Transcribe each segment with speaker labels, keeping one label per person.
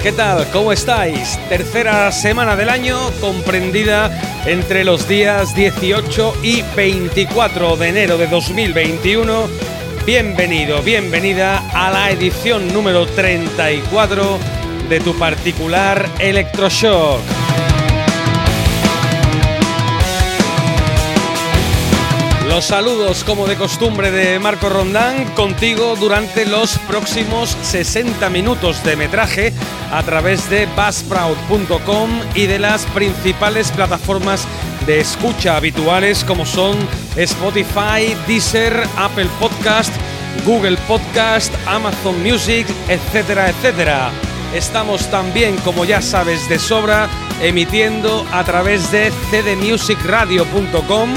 Speaker 1: ¿Qué tal? ¿Cómo estáis? Tercera semana del año comprendida entre los días 18 y 24 de enero de 2021. Bienvenido, bienvenida a la edición número 34 de tu particular Electroshock. Los saludos como de costumbre de Marco Rondán contigo durante los próximos 60 minutos de metraje a través de buzzsprout.com y de las principales plataformas de escucha habituales como son Spotify, Deezer, Apple Podcast, Google Podcast, Amazon Music, etcétera, etcétera. Estamos también, como ya sabes de sobra, emitiendo a través de cdmusicradio.com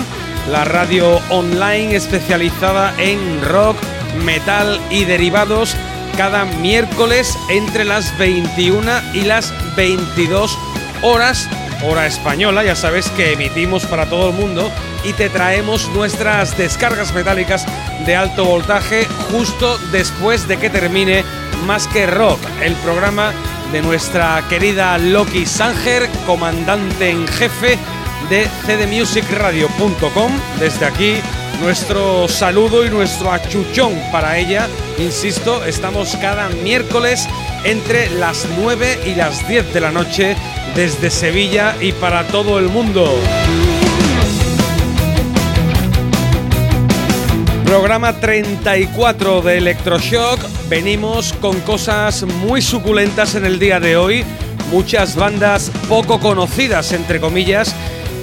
Speaker 1: la radio online especializada en rock, metal y derivados cada miércoles entre las 21 y las 22 horas, hora española, ya sabes que emitimos para todo el mundo y te traemos nuestras descargas metálicas de alto voltaje justo después de que termine Más que Rock, el programa de nuestra querida Loki Sanger, comandante en jefe de cdmusicradio.com. Desde aquí, nuestro saludo y nuestro achuchón para ella. Insisto, estamos cada miércoles entre las 9 y las 10 de la noche desde Sevilla y para todo el mundo. Programa 34 de Electroshock. Venimos con cosas muy suculentas en el día de hoy. Muchas bandas poco conocidas, entre comillas,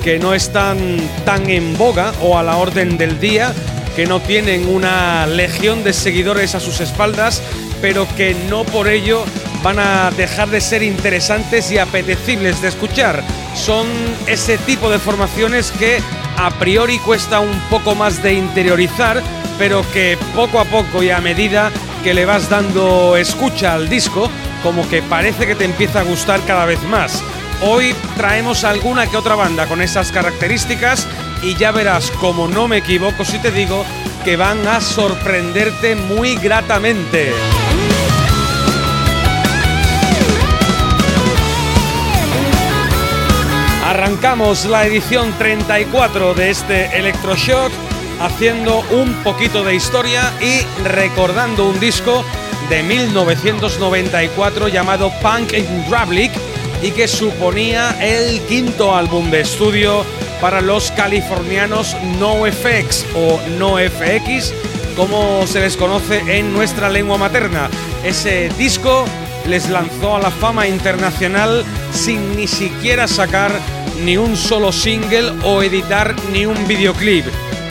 Speaker 1: que no están tan en boga o a la orden del día, que no tienen una legión de seguidores a sus espaldas, pero que no por ello van a dejar de ser interesantes y apetecibles de escuchar. Son ese tipo de formaciones que a priori cuesta un poco más de interiorizar, pero que poco a poco y a medida que le vas dando escucha al disco, como que parece que te empieza a gustar cada vez más. Hoy traemos alguna que otra banda con esas características y ya verás, como no me equivoco si te digo, que van a sorprenderte muy gratamente. Arrancamos la edición 34 de este Electroshock haciendo un poquito de historia y recordando un disco de 1994 llamado Punk in Drablick y que suponía el quinto álbum de estudio para los californianos NoFX o NoFX, como se les conoce en nuestra lengua materna. Ese disco les lanzó a la fama internacional sin ni siquiera sacar ni un solo single o editar ni un videoclip.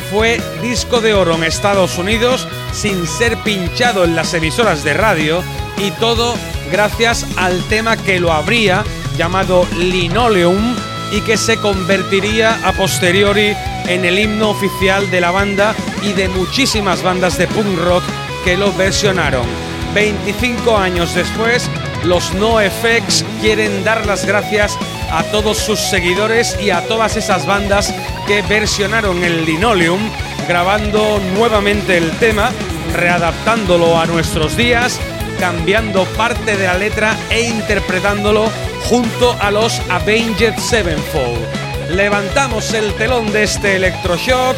Speaker 1: Fue disco de oro en Estados Unidos sin ser pinchado en las emisoras de radio y todo gracias al tema que lo abría llamado Linoleum y que se convertiría a posteriori en el himno oficial de la banda y de muchísimas bandas de punk rock que lo versionaron. 25 años después, los NoFX quieren dar las gracias a todos sus seguidores y a todas esas bandas que versionaron el Linoleum, grabando nuevamente el tema, readaptándolo a nuestros días, cambiando parte de la letra e interpretándolo junto a los Avenged Sevenfold. Levantamos el telón de este electroshock,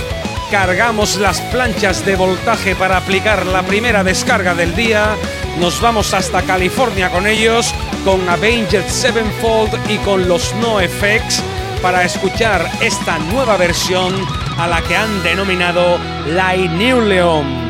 Speaker 1: cargamos las planchas de voltaje para aplicar la primera descarga del día, nos vamos hasta California con ellos, con Avenged Sevenfold y con los NoFX para escuchar esta nueva versión a la que han denominado La Leon.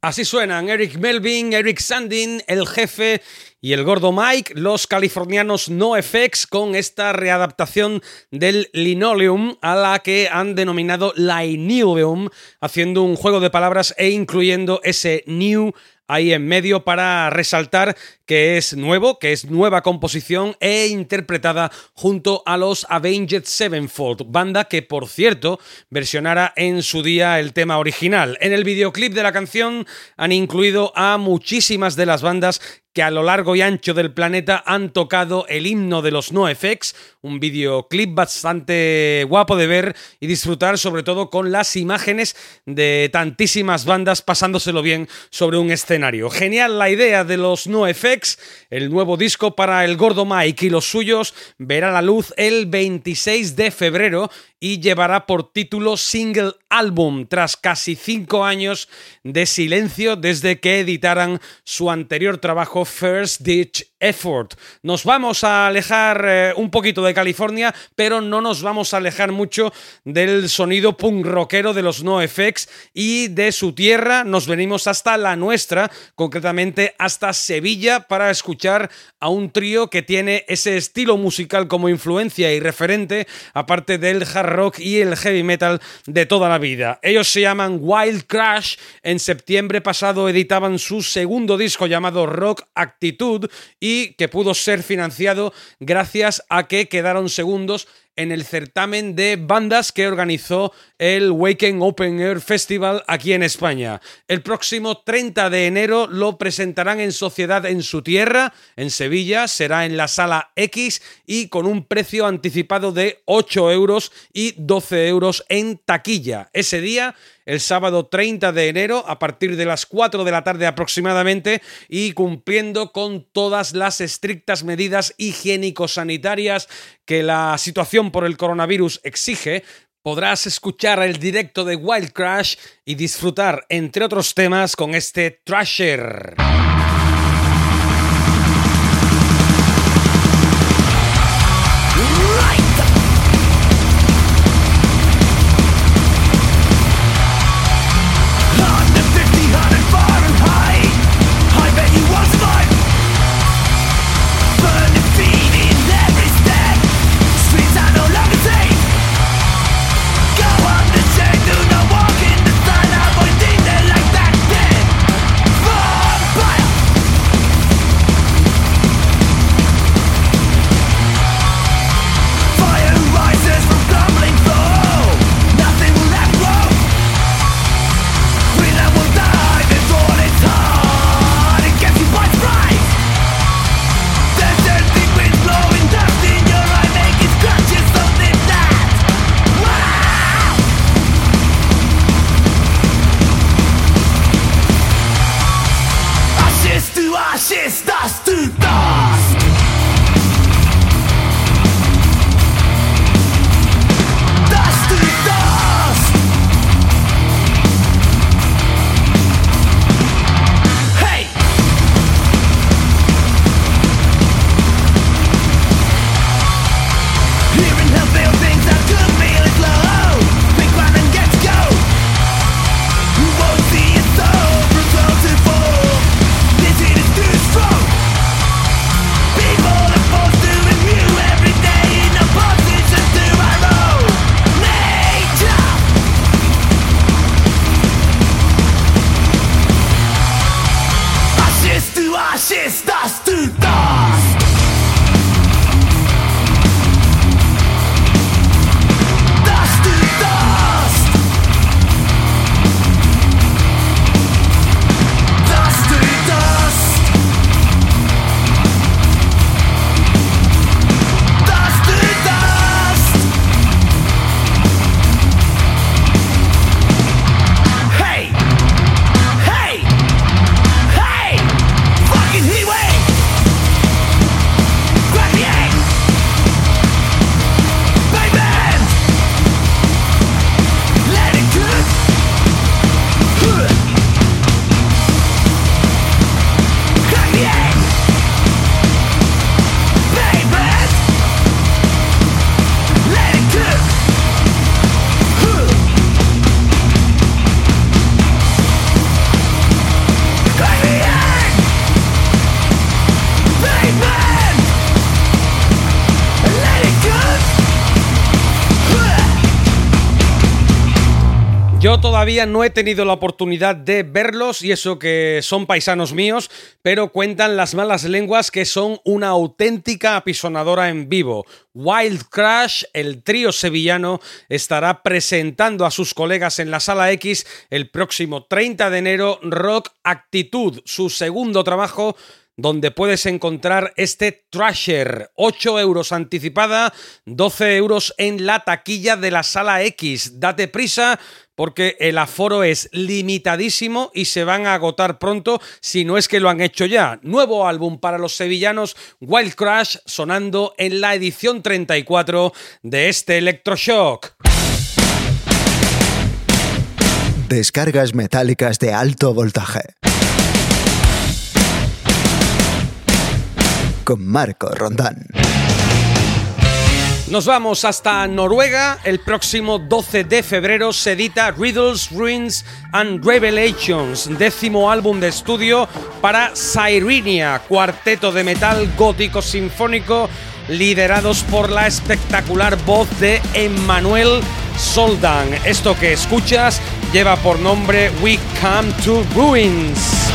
Speaker 1: Así suenan Eric Melvin, Eric Sandin, el jefe y el gordo Mike, los californianos NoFX, con esta readaptación del Linoleum a la que han denominado Linoleum, haciendo un juego de palabras e incluyendo ese new ahí en medio para resaltar que es nuevo, que es nueva composición e interpretada junto a los Avenged Sevenfold, banda que por cierto versionara en su día el tema original. En el videoclip de la canción han incluido a muchísimas de las bandas que a lo largo y ancho del planeta han tocado el himno de los NoFX, un videoclip bastante guapo de ver y disfrutar sobre todo con las imágenes de tantísimas bandas pasándoselo bien sobre un escenario. Genial la idea de los NoFX el nuevo disco para el gordo Mike y los suyos verá la luz el 26 de febrero y llevará por título Single Album tras casi cinco años de silencio desde que editaran su anterior trabajo First Ditch Effort. Nos vamos a alejar eh, un poquito de California, pero no nos vamos a alejar mucho del sonido punk rockero de los NoFX y de su tierra. Nos venimos hasta la nuestra, concretamente hasta Sevilla, para escuchar a un trío que tiene ese estilo musical como influencia y referente, aparte del hard rock y el heavy metal de toda la vida. Ellos se llaman Wild Crash. En septiembre pasado editaban su segundo disco llamado Rock Actitude y que pudo ser financiado gracias a que quedaron segundos en el certamen de bandas que organizó el Waken Open Air Festival aquí en España. El próximo 30 de enero lo presentarán en sociedad en su tierra, en Sevilla, será en la sala X y con un precio anticipado de 8 euros y 12 euros en taquilla. Ese día el sábado 30 de enero a partir de las 4 de la tarde aproximadamente y cumpliendo con todas las estrictas medidas higiénico-sanitarias que la situación por el coronavirus exige, podrás escuchar el directo de Wild Crash y disfrutar, entre otros temas, con este Trasher. Justice! Yo todavía no he tenido la oportunidad de verlos y eso que son paisanos míos, pero cuentan las malas lenguas que son una auténtica apisonadora en vivo. Wild Crash, el trío sevillano, estará presentando a sus colegas en la Sala X el próximo 30 de enero Rock Actitud, su segundo trabajo donde puedes encontrar este Trasher. 8 euros anticipada, 12 euros en la taquilla de la sala X. Date prisa porque el aforo es limitadísimo y se van a agotar pronto si no es que lo han hecho ya. Nuevo álbum para los sevillanos, Wild Crash, sonando en la edición 34 de este Electroshock.
Speaker 2: Descargas metálicas de alto voltaje. Con Marco Rondán.
Speaker 1: Nos vamos hasta Noruega. El próximo 12 de febrero se edita Riddles, Ruins and Revelations, décimo álbum de estudio para Sirenia, cuarteto de metal gótico sinfónico liderados por la espectacular voz de Emmanuel Soldan. Esto que escuchas lleva por nombre We Come to Ruins.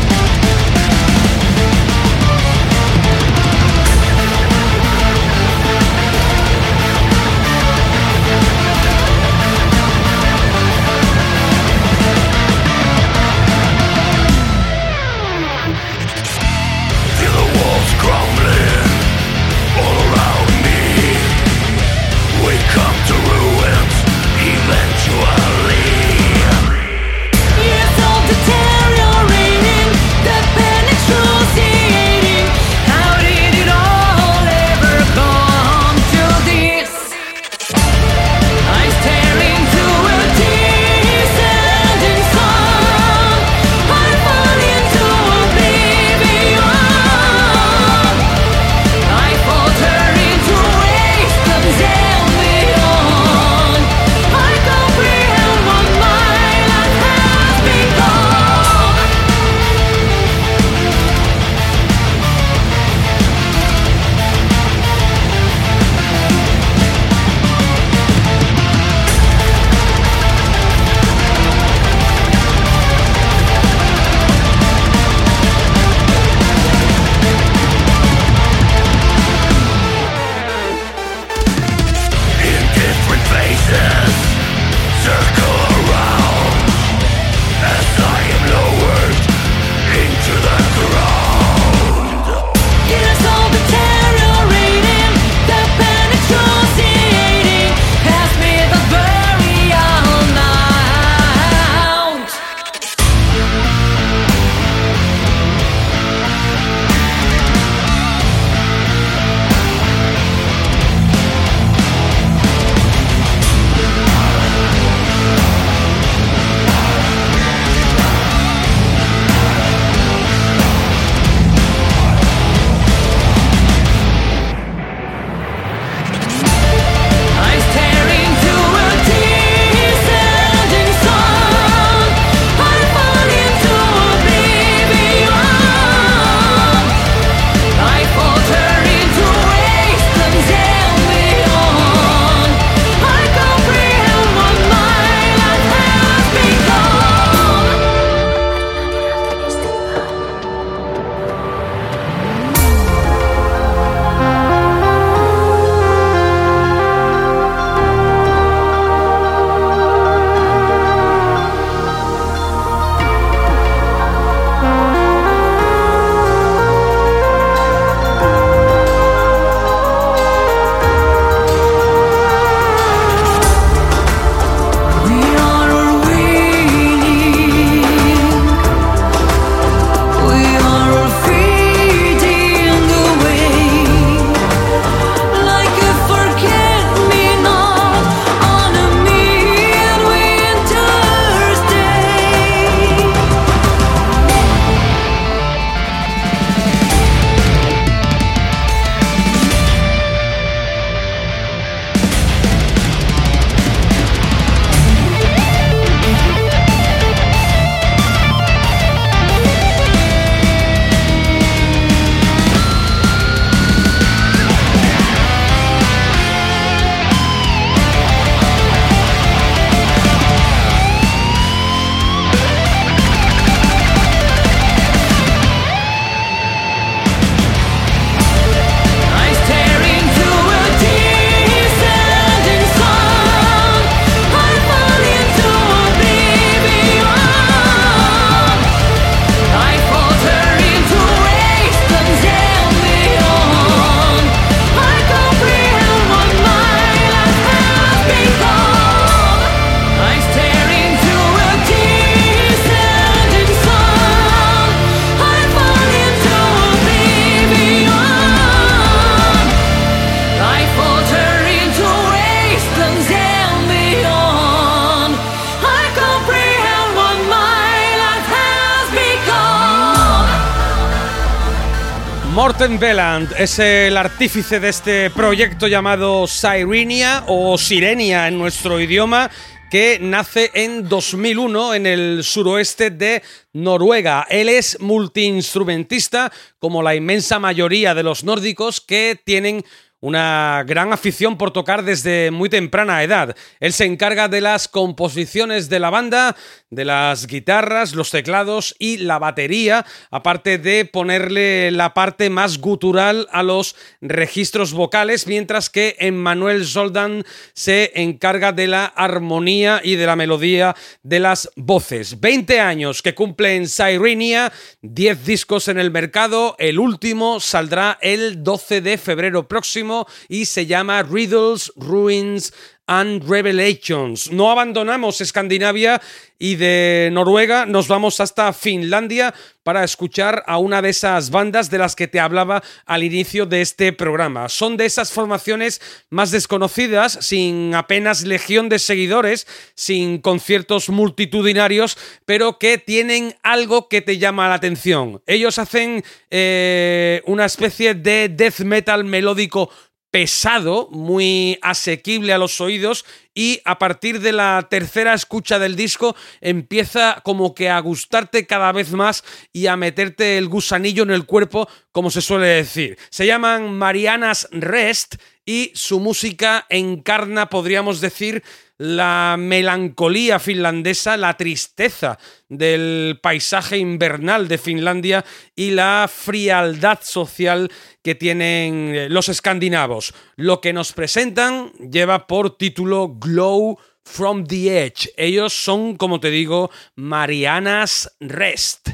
Speaker 1: Morten Veland es el artífice de este proyecto llamado Sirenia o Sirenia en nuestro idioma que nace en 2001 en el suroeste de Noruega. Él es multiinstrumentista, como la inmensa mayoría de los nórdicos que tienen una gran afición por tocar desde muy temprana edad. Él se encarga de las composiciones de la banda, de las guitarras, los teclados y la batería, aparte de ponerle la parte más gutural a los registros vocales, mientras que Emmanuel Soldan se encarga de la armonía y de la melodía de las voces. 20 años que cumple en Sirenia, 10 discos en el mercado, el último saldrá el 12 de febrero próximo y se llama Riddles, Ruins and Revelations. No abandonamos Escandinavia y de Noruega nos vamos hasta Finlandia para escuchar a una de esas bandas de las que te hablaba al inicio de este programa. Son de esas formaciones más desconocidas, sin apenas legión de seguidores, sin conciertos multitudinarios, pero que tienen algo que te llama la atención. Ellos hacen eh, una especie de death metal melódico pesado, muy asequible a los oídos y a partir de la tercera escucha del disco empieza como que a gustarte cada vez más y a meterte el gusanillo en el cuerpo, como se suele decir. Se llaman Marianas Rest y su música encarna, podríamos decir, la melancolía finlandesa, la tristeza del paisaje invernal de Finlandia y la frialdad social que tienen eh, los escandinavos. Lo que nos presentan lleva por título Glow from the Edge. Ellos son, como te digo, Marianas Rest.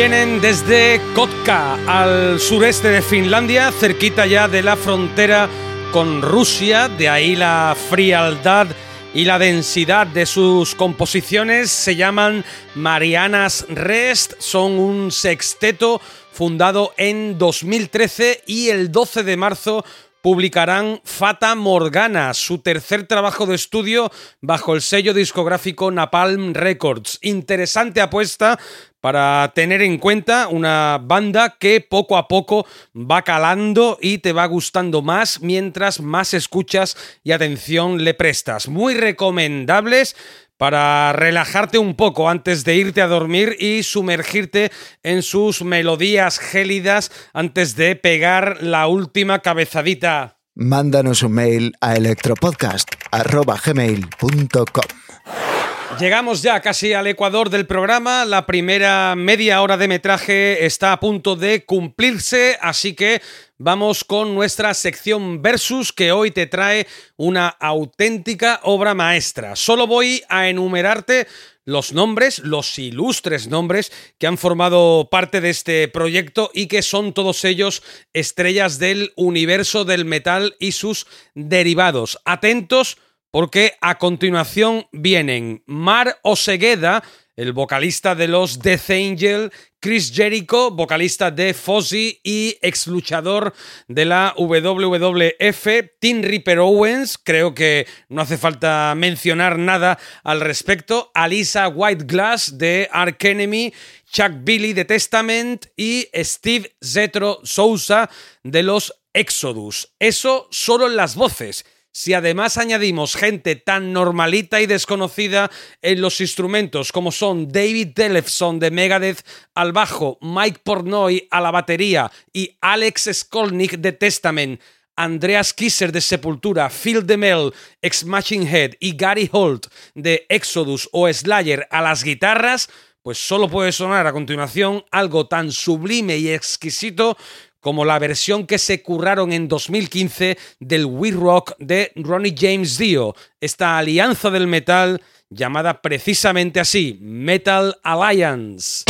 Speaker 1: Vienen desde Kotka, al sureste de Finlandia, cerquita ya de la frontera con Rusia, de ahí la frialdad y la densidad de sus composiciones. Se llaman Marianas Rest, son un sexteto fundado en 2013 y el 12 de marzo publicarán Fata Morgana, su tercer trabajo de estudio bajo el sello discográfico Napalm Records. Interesante apuesta para tener en cuenta una banda que poco a poco va calando y te va gustando más mientras más escuchas y atención le prestas. Muy recomendables para relajarte un poco antes de irte a dormir y sumergirte en sus melodías gélidas antes de pegar la última cabezadita.
Speaker 2: Mándanos un mail a electropodcast.gmail.com
Speaker 1: Llegamos ya casi al ecuador del programa. La primera media hora de metraje está a punto de cumplirse, así que vamos con nuestra sección Versus que hoy te trae una auténtica obra maestra. Solo voy a enumerarte los nombres, los ilustres nombres que han formado parte de este proyecto y que son todos ellos estrellas del universo del metal y sus derivados. Atentos porque a continuación vienen Mar Osegueda, el vocalista de los Death Angel, Chris Jericho, vocalista de Fozzy y ex luchador de la WWF, Tim Ripper Owens, creo que no hace falta mencionar nada al respecto, Alisa Whiteglass de Ark Enemy, Chuck Billy de Testament y Steve Zetro Sousa de los Exodus. Eso solo en las voces. Si además añadimos gente tan normalita y desconocida en los instrumentos como son David Delefson de Megadeth al bajo, Mike Pornoy a la batería y Alex Skolnick de Testament, Andreas Kisser de Sepultura, Phil DeMel, ex Machine Head y Gary Holt de Exodus o Slayer a las guitarras, pues solo puede sonar a continuación algo tan sublime y exquisito como la versión que se curraron en 2015 del We Rock de Ronnie James Dio, esta alianza del metal llamada precisamente así, Metal Alliance.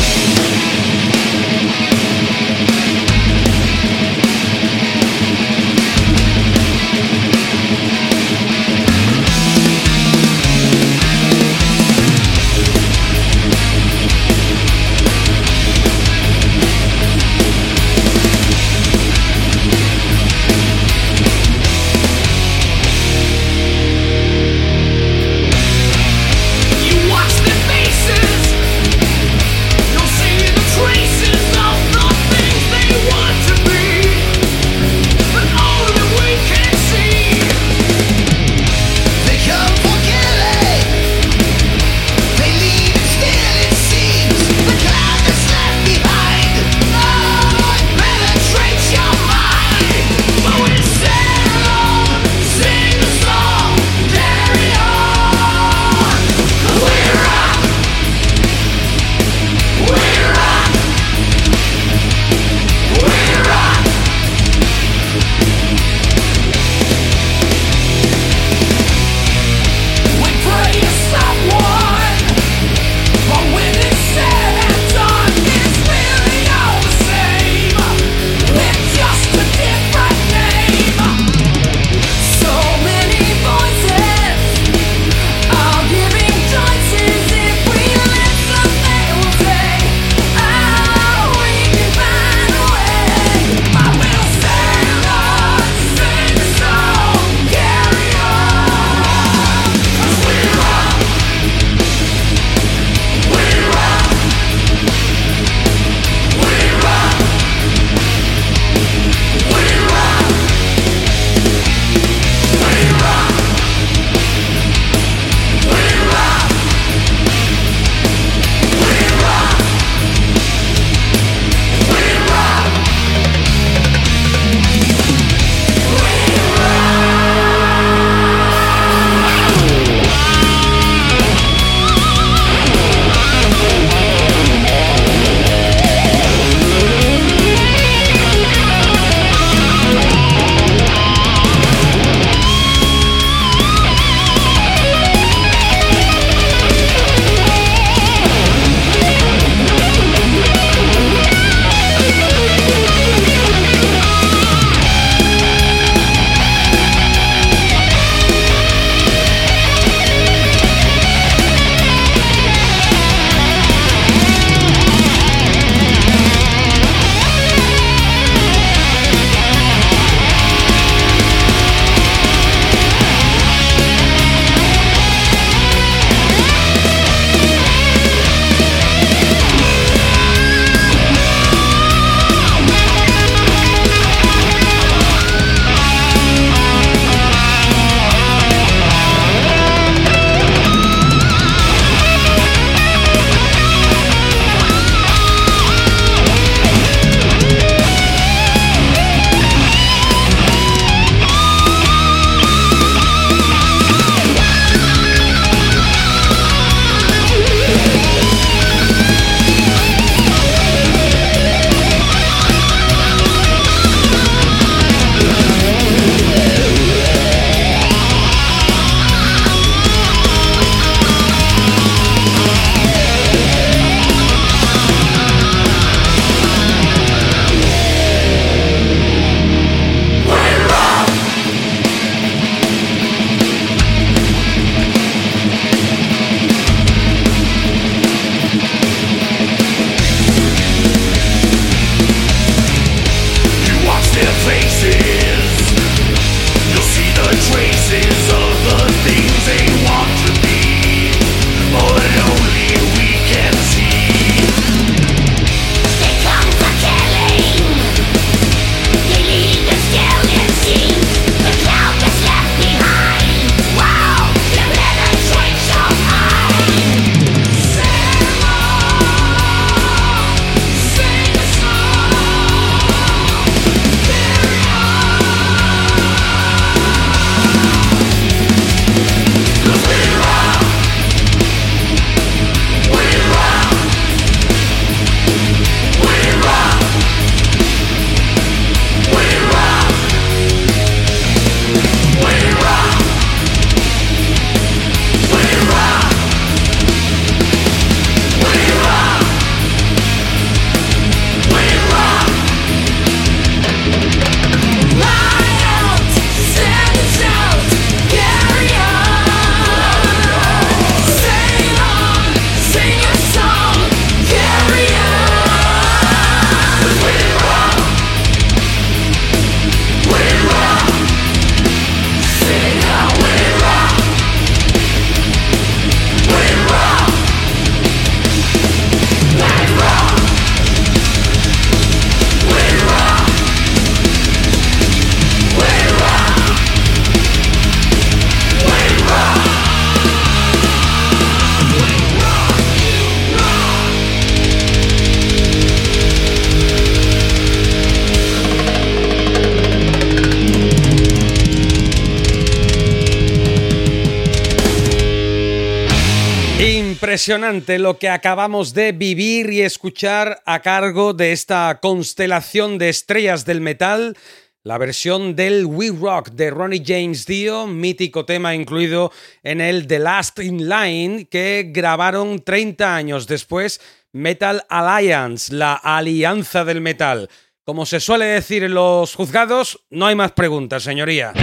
Speaker 1: Impresionante lo que acabamos de vivir y escuchar a cargo de esta constelación de estrellas del metal. La versión del We Rock de Ronnie James Dio, mítico tema incluido en el The Last in Line, que grabaron 30 años después Metal Alliance, la alianza del metal. Como se suele decir en los juzgados, no hay más preguntas, señoría.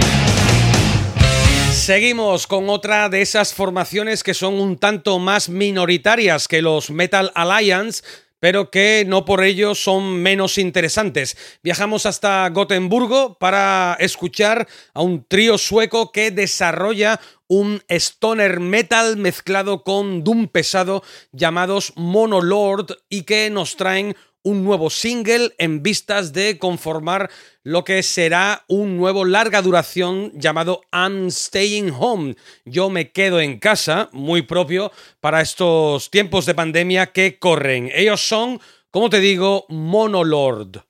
Speaker 1: Seguimos con otra de esas formaciones que son un tanto más minoritarias que los Metal Alliance, pero que no por ello son menos interesantes. Viajamos hasta Gotemburgo para escuchar a un trío sueco que desarrolla un stoner metal mezclado con doom pesado llamados Monolord y que nos traen un nuevo single en vistas de conformar lo que será un nuevo larga duración llamado I'm Staying Home. Yo me quedo en casa, muy propio para estos tiempos de pandemia que corren. Ellos son, como te digo, Monolord.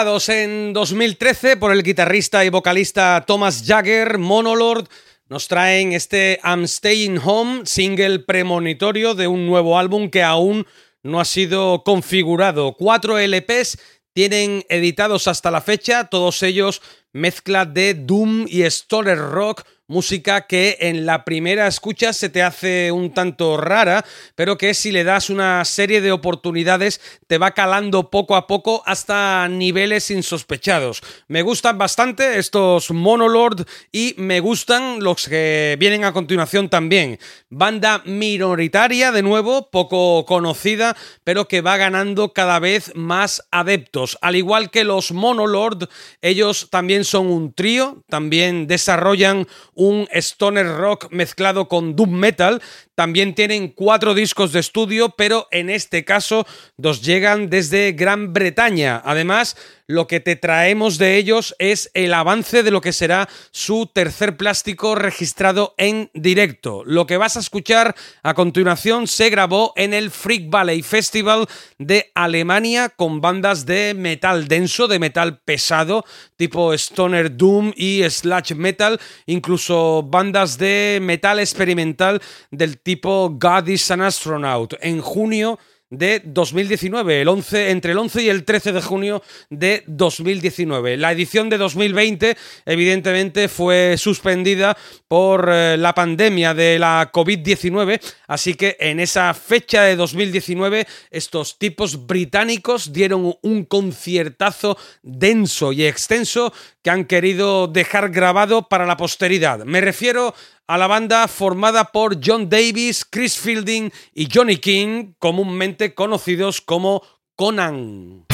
Speaker 1: En 2013 por el guitarrista y vocalista Thomas Jagger, Monolord nos traen este I'm Staying Home, single premonitorio de un nuevo álbum que aún no ha sido configurado. Cuatro LPs tienen editados hasta la fecha, todos ellos mezcla de Doom y Stoner Rock música que en la primera escucha se te hace un tanto rara, pero que si le das una serie de oportunidades te va calando poco a poco hasta niveles insospechados. Me gustan bastante estos Monolord y me gustan los que vienen a continuación también. Banda minoritaria de nuevo, poco conocida, pero que va ganando cada vez más adeptos. Al igual que los Monolord, ellos también son un trío, también desarrollan un stoner rock mezclado con doom metal. También tienen cuatro discos de estudio, pero en este caso nos llegan desde Gran Bretaña. Además, lo que te traemos de ellos es el avance de lo que será su tercer plástico registrado en directo. Lo que vas a escuchar a continuación se grabó en el Freak Valley Festival de Alemania con bandas de metal denso, de metal pesado, tipo Stoner Doom y Slash Metal, incluso bandas de metal experimental del tipo God is an Astronaut. En junio de 2019, el 11, entre el 11 y el 13 de junio de 2019. La edición de 2020 evidentemente fue suspendida por eh, la pandemia de la COVID-19, así que en esa fecha de 2019 estos tipos británicos dieron un conciertazo denso y extenso que han querido dejar grabado para la posteridad. Me refiero a la banda formada por John Davis, Chris Fielding y Johnny King, comúnmente conocidos como Conan.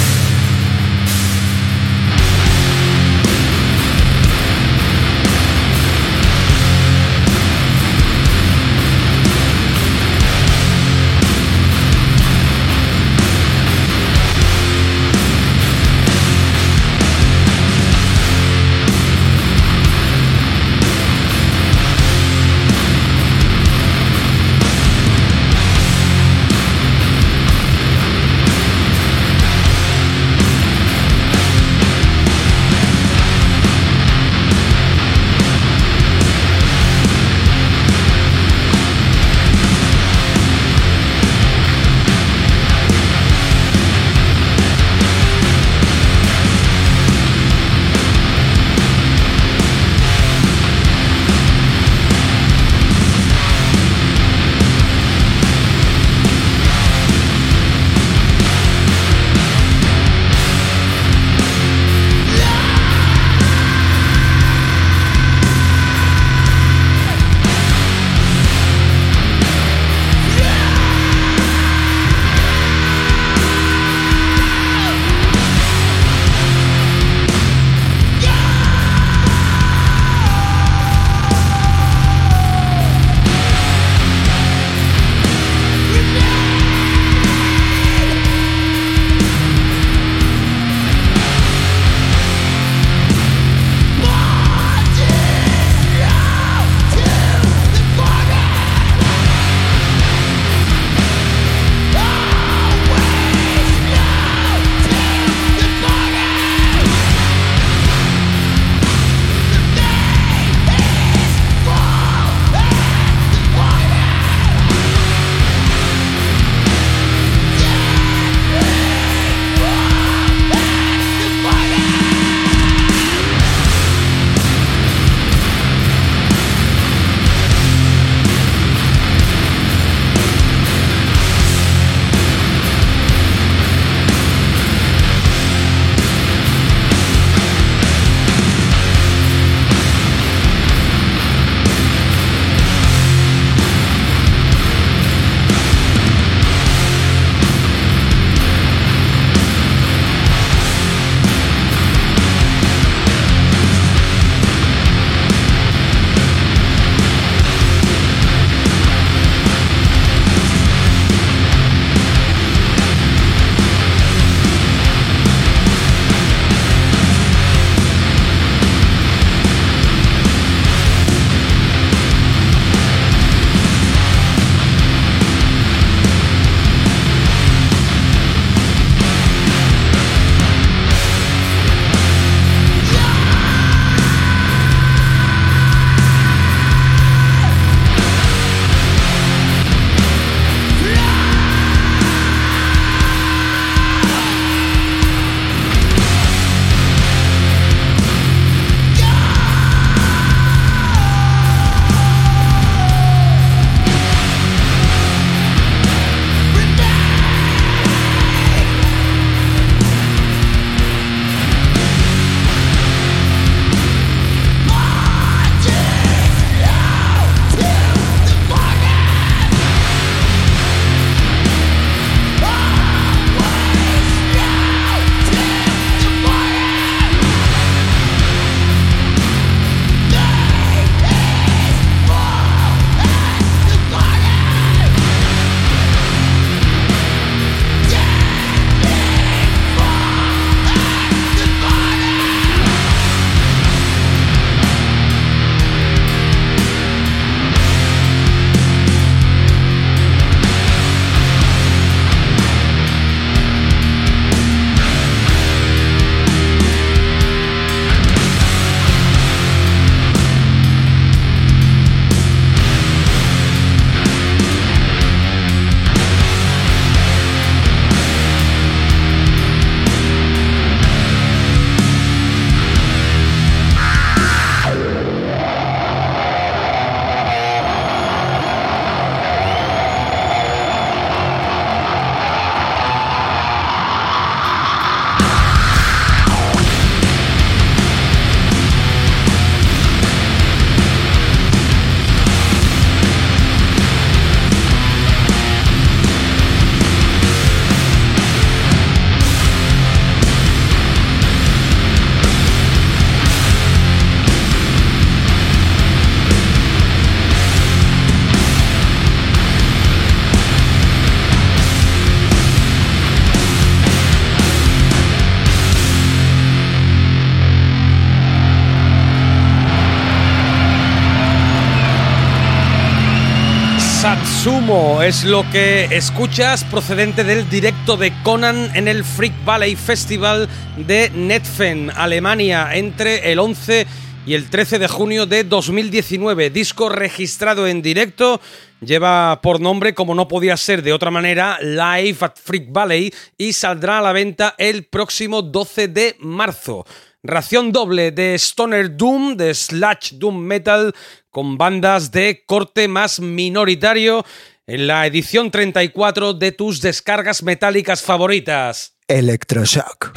Speaker 1: Es lo que escuchas procedente del directo de Conan en el Freak Valley Festival de Netfen, Alemania, entre el 11 y el 13 de junio de 2019. Disco registrado en directo. Lleva por nombre, como no podía ser de otra manera, Live at Freak Valley y saldrá a la venta el próximo 12 de marzo. Ración doble de Stoner Doom, de Slash Doom Metal, con bandas de corte más minoritario en la edición 34 de tus descargas metálicas favoritas.
Speaker 2: Electroshock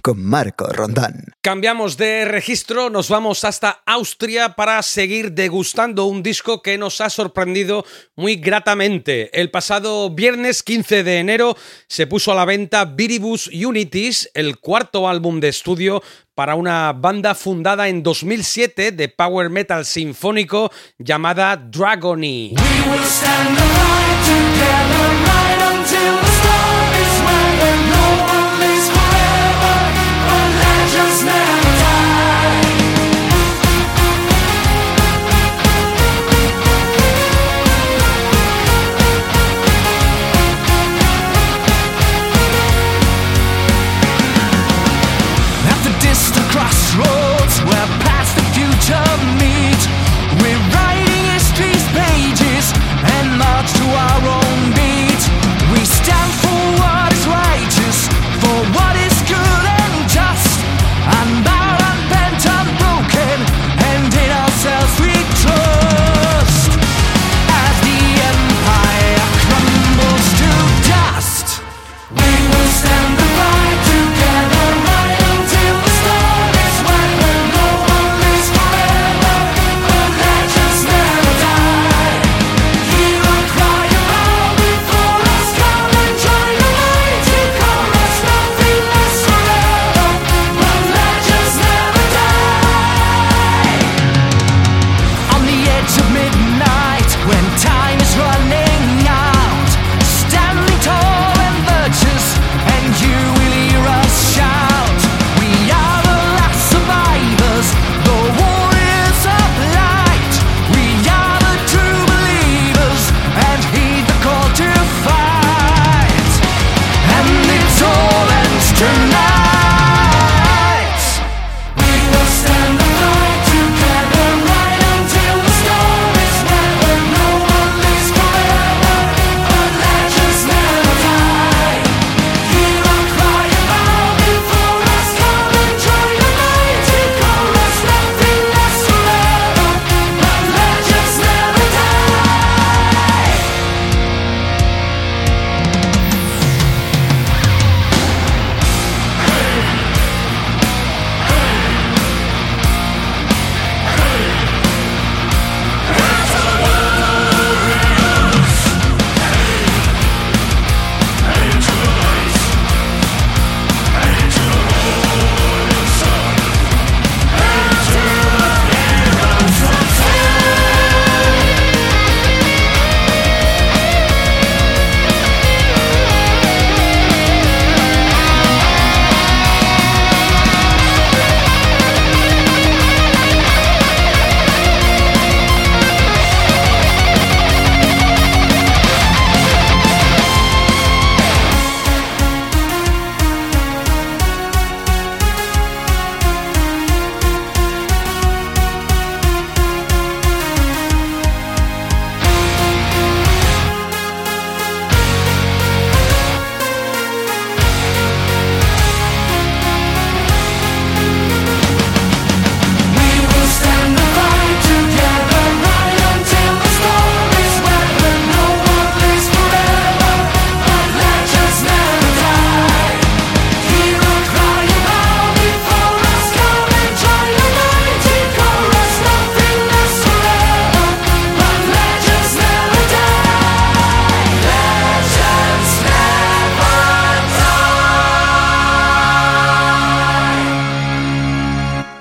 Speaker 2: con Marco Rondán.
Speaker 1: Cambiamos de registro, nos vamos hasta Austria para seguir degustando un disco que nos ha sorprendido muy gratamente. El pasado viernes 15 de enero se puso a la venta Viribus Unities, el cuarto álbum de estudio para una banda fundada en 2007 de power metal sinfónico llamada Dragony.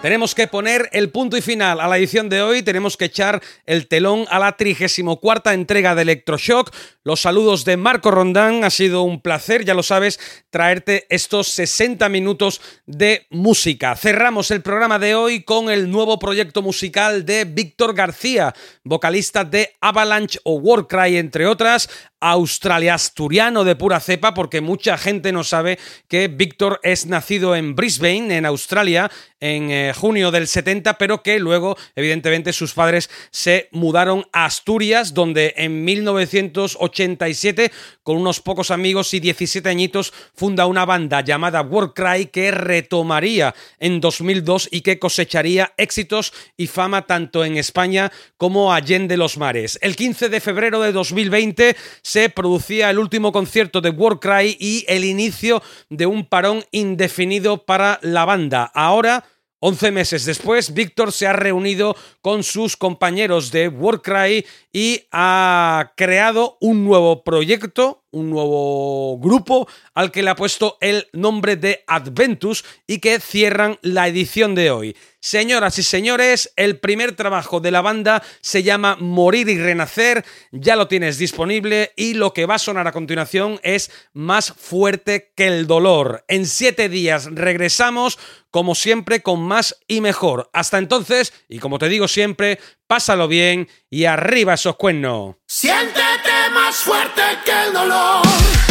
Speaker 1: Tenemos que poner el punto y final a la edición de hoy, tenemos que echar el telón a la 34 entrega de Electroshock. Los saludos de Marco Rondán, ha sido un placer, ya lo sabes, traerte estos 60 minutos de música. Cerramos el programa de hoy con el nuevo proyecto musical de Víctor García, vocalista de Avalanche o Warcry, entre otras australia-asturiano de pura cepa, porque mucha gente no sabe que Víctor es nacido en Brisbane, en Australia, en eh, junio del 70, pero que luego, evidentemente, sus padres se mudaron a Asturias, donde en 1987, con unos pocos amigos y 17 añitos, funda una banda llamada Warcry que retomaría en 2002 y que cosecharía éxitos y fama tanto en España como allende los mares. El 15 de febrero de 2020 se producía el último concierto de Warcry y el inicio de un parón indefinido para la banda. Ahora 11 meses después, Víctor se ha reunido con sus compañeros de Warcry y ha creado un nuevo proyecto, un nuevo grupo al que le ha puesto el nombre de Adventus y que cierran la edición de hoy. Señoras y señores, el primer trabajo de la banda se llama Morir y Renacer, ya lo tienes disponible y lo que va a sonar a continuación es Más fuerte que el dolor. En siete días regresamos, como siempre, con más y mejor. Hasta entonces, y como te digo siempre, pásalo bien y arriba esos cuernos.
Speaker 3: Siéntete más fuerte que el dolor.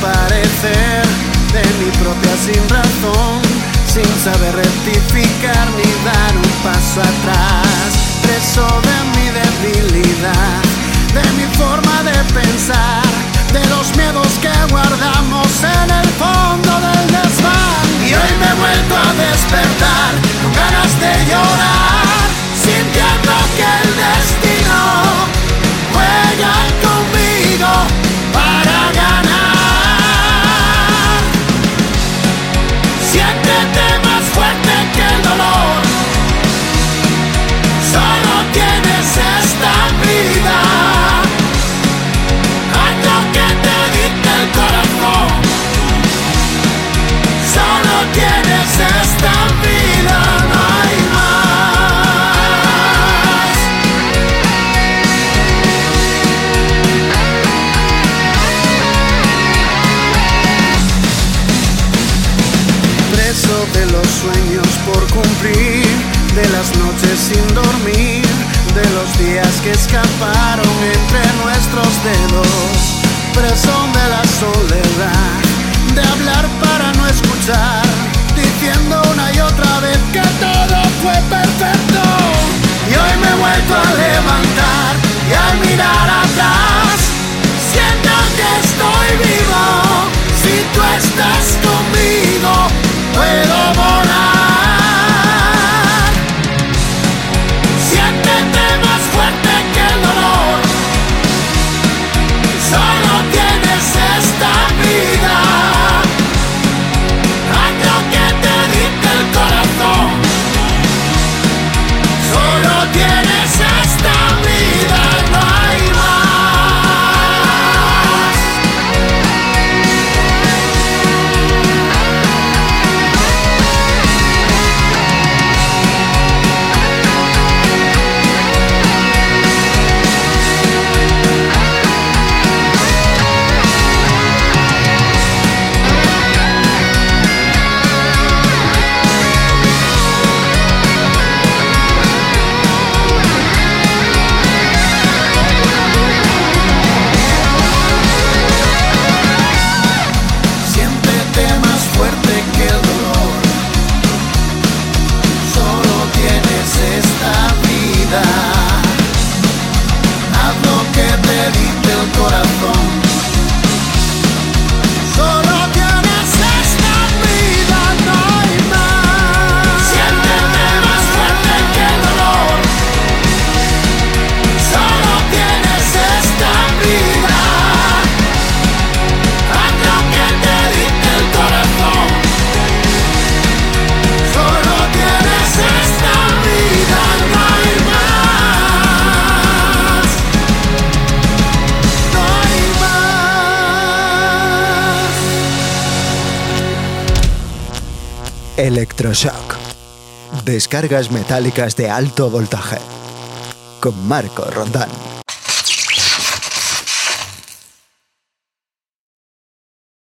Speaker 3: Parecer, de mi propia sin razón, sin saber rectificar ni dar un paso atrás. Preso de mi debilidad, de mi forma de pensar, de los miedos que guardamos en el fondo del desván. Y hoy me he vuelto a despertar con ganas de llorar,
Speaker 2: Descargas metálicas de alto voltaje. Con Marco Rondán.